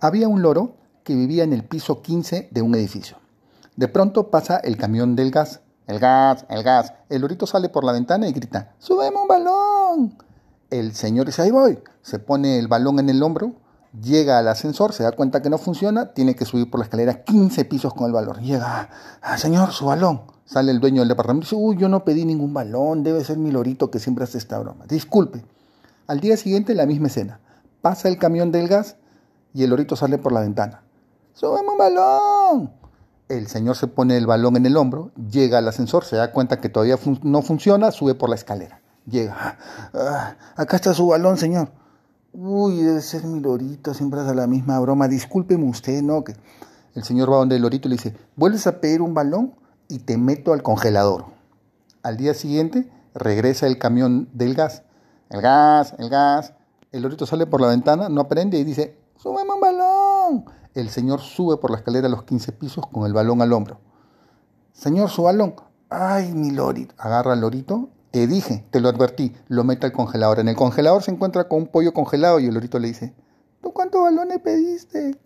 Había un loro que vivía en el piso 15 de un edificio. De pronto pasa el camión del gas. El gas, el gas. El lorito sale por la ventana y grita, ¡súbeme un balón! El señor dice, ahí voy. Se pone el balón en el hombro, llega al ascensor, se da cuenta que no funciona, tiene que subir por la escalera 15 pisos con el balón. Llega, ah, señor, su balón. Sale el dueño del departamento y dice, uy, yo no pedí ningún balón, debe ser mi lorito que siempre hace esta broma. Disculpe. Al día siguiente la misma escena. Pasa el camión del gas y el lorito sale por la ventana. ¡Súbeme un balón! El señor se pone el balón en el hombro, llega al ascensor, se da cuenta que todavía no funciona, sube por la escalera. Llega. Ah, acá está su balón, señor. Uy, debe ser mi lorito, siempre hace la misma broma. Discúlpeme usted, ¿no? Que el señor va donde el lorito y le dice, ¿vuelves a pedir un balón? Y te meto al congelador. Al día siguiente regresa el camión del gas. El gas, el gas. El lorito sale por la ventana, no aprende y dice, ¡súbeme un balón! El señor sube por la escalera a los 15 pisos con el balón al hombro. Señor, su balón. Ay, mi lorito. Agarra al lorito. Te dije, te lo advertí. Lo mete al congelador. En el congelador se encuentra con un pollo congelado y el lorito le dice, ¿tú cuántos balones pediste?